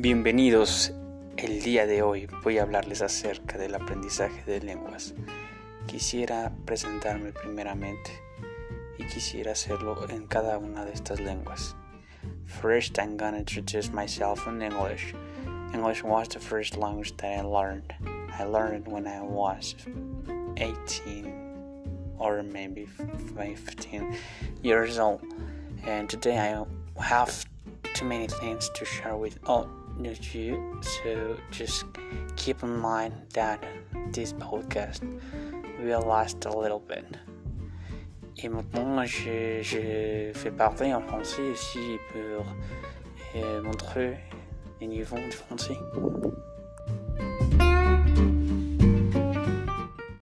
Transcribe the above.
Bienvenidos. El día de hoy voy a hablarles acerca del aprendizaje de lenguas. Quisiera presentarme primeramente y quisiera hacerlo en cada una de estas lenguas. First, I'm gonna introduce myself in English. English was the first language that I learned. I learned when I was 18 or maybe 15 years old. And today I have too many things to share with all you. So just keep in mind that this podcast will last a little bit. Et maintenant, je, je vais parler en français aussi pour euh, montrer les niveaux du français.